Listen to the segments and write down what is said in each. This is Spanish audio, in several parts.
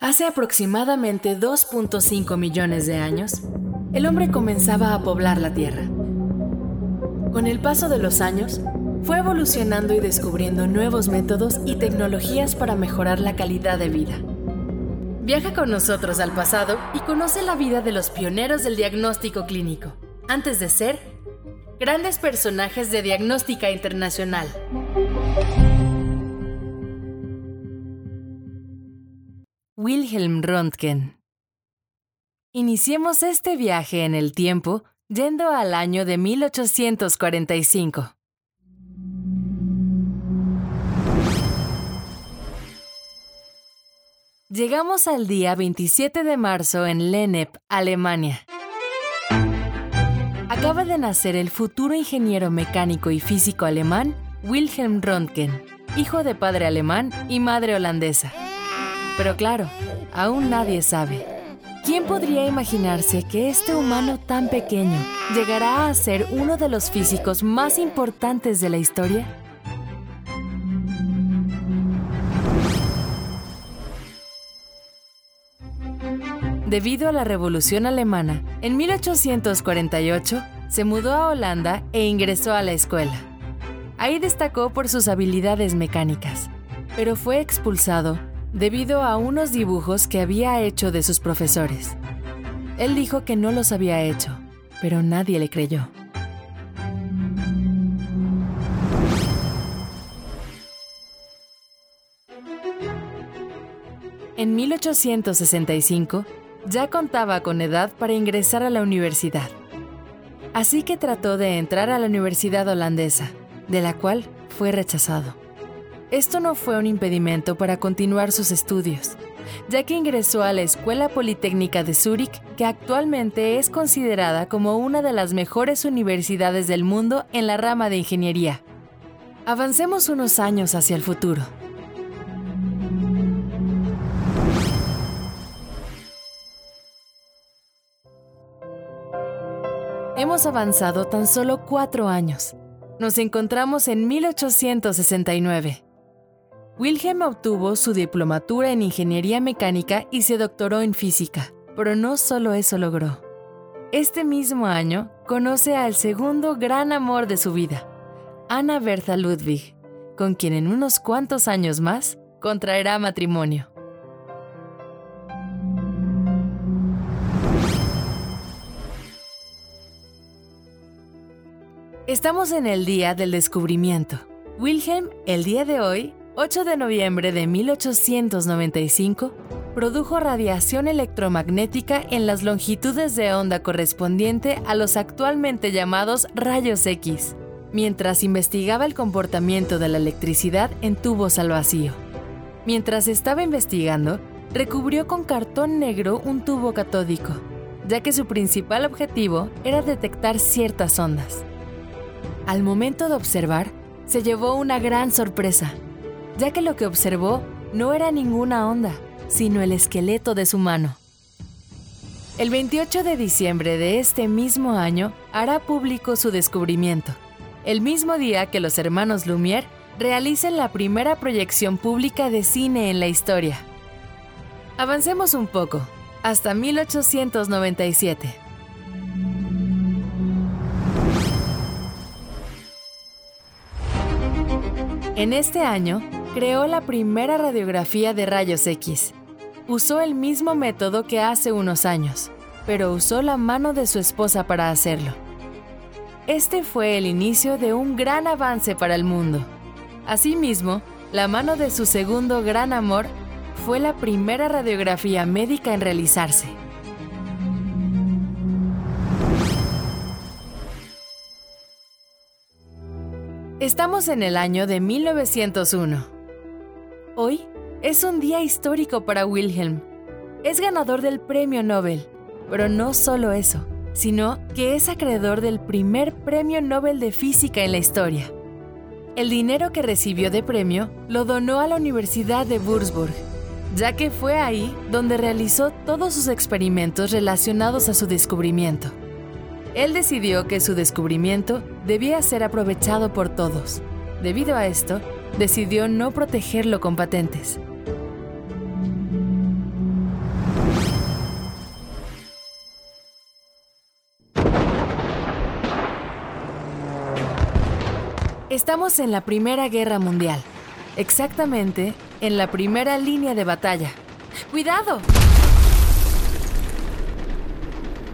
Hace aproximadamente 2.5 millones de años, el hombre comenzaba a poblar la Tierra. Con el paso de los años, fue evolucionando y descubriendo nuevos métodos y tecnologías para mejorar la calidad de vida. Viaja con nosotros al pasado y conoce la vida de los pioneros del diagnóstico clínico, antes de ser grandes personajes de diagnóstica internacional. Wilhelm Röntgen. Iniciemos este viaje en el tiempo yendo al año de 1845. Llegamos al día 27 de marzo en Lennep, Alemania. Acaba de nacer el futuro ingeniero mecánico y físico alemán Wilhelm Röntgen, hijo de padre alemán y madre holandesa. Pero claro, aún nadie sabe. ¿Quién podría imaginarse que este humano tan pequeño llegará a ser uno de los físicos más importantes de la historia? Debido a la Revolución Alemana, en 1848 se mudó a Holanda e ingresó a la escuela. Ahí destacó por sus habilidades mecánicas, pero fue expulsado debido a unos dibujos que había hecho de sus profesores. Él dijo que no los había hecho, pero nadie le creyó. En 1865, ya contaba con edad para ingresar a la universidad. Así que trató de entrar a la universidad holandesa, de la cual fue rechazado. Esto no fue un impedimento para continuar sus estudios, ya que ingresó a la Escuela Politécnica de Zúrich, que actualmente es considerada como una de las mejores universidades del mundo en la rama de ingeniería. Avancemos unos años hacia el futuro. Hemos avanzado tan solo cuatro años. Nos encontramos en 1869. Wilhelm obtuvo su diplomatura en ingeniería mecánica y se doctoró en física, pero no solo eso logró. Este mismo año conoce al segundo gran amor de su vida, Anna Bertha Ludwig, con quien en unos cuantos años más contraerá matrimonio. Estamos en el día del descubrimiento. Wilhelm, el día de hoy, 8 de noviembre de 1895, produjo radiación electromagnética en las longitudes de onda correspondiente a los actualmente llamados rayos X, mientras investigaba el comportamiento de la electricidad en tubos al vacío. Mientras estaba investigando, recubrió con cartón negro un tubo catódico, ya que su principal objetivo era detectar ciertas ondas. Al momento de observar, se llevó una gran sorpresa ya que lo que observó no era ninguna onda, sino el esqueleto de su mano. El 28 de diciembre de este mismo año hará público su descubrimiento, el mismo día que los hermanos Lumière realicen la primera proyección pública de cine en la historia. Avancemos un poco, hasta 1897. En este año, creó la primera radiografía de rayos X. Usó el mismo método que hace unos años, pero usó la mano de su esposa para hacerlo. Este fue el inicio de un gran avance para el mundo. Asimismo, la mano de su segundo gran amor fue la primera radiografía médica en realizarse. Estamos en el año de 1901. Hoy es un día histórico para Wilhelm. Es ganador del Premio Nobel, pero no solo eso, sino que es acreedor del primer Premio Nobel de Física en la historia. El dinero que recibió de premio lo donó a la Universidad de Würzburg, ya que fue ahí donde realizó todos sus experimentos relacionados a su descubrimiento. Él decidió que su descubrimiento debía ser aprovechado por todos. Debido a esto, decidió no protegerlo con patentes. Estamos en la Primera Guerra Mundial, exactamente en la primera línea de batalla. ¡Cuidado!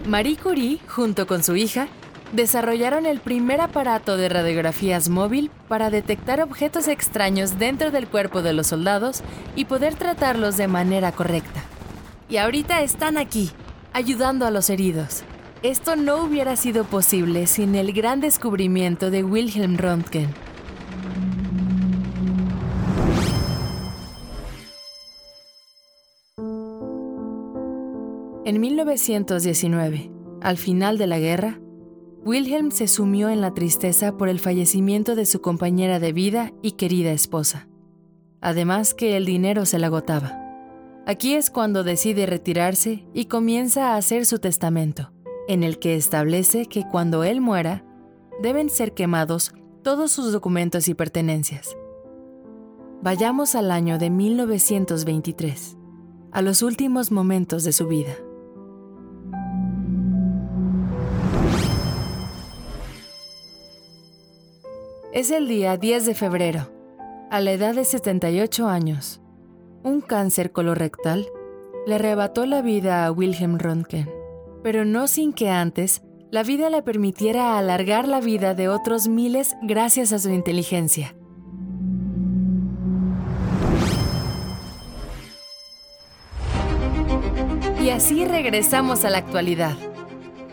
Marie Curie, junto con su hija, desarrollaron el primer aparato de radiografías móvil para detectar objetos extraños dentro del cuerpo de los soldados y poder tratarlos de manera correcta. Y ahorita están aquí, ayudando a los heridos. Esto no hubiera sido posible sin el gran descubrimiento de Wilhelm Röntgen. En 1919, al final de la guerra, Wilhelm se sumió en la tristeza por el fallecimiento de su compañera de vida y querida esposa. Además que el dinero se le agotaba. Aquí es cuando decide retirarse y comienza a hacer su testamento, en el que establece que cuando él muera, deben ser quemados todos sus documentos y pertenencias. Vayamos al año de 1923, a los últimos momentos de su vida. Es el día 10 de febrero, a la edad de 78 años un cáncer colorectal le arrebató la vida a Wilhelm Röntgen, pero no sin que antes la vida le permitiera alargar la vida de otros miles gracias a su inteligencia. Y así regresamos a la actualidad,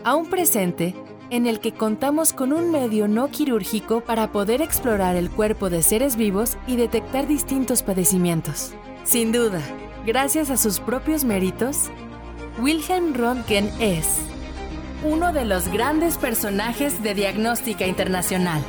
a un presente en el que contamos con un medio no quirúrgico para poder explorar el cuerpo de seres vivos y detectar distintos padecimientos. Sin duda, gracias a sus propios méritos, Wilhelm Röntgen es uno de los grandes personajes de diagnóstica internacional.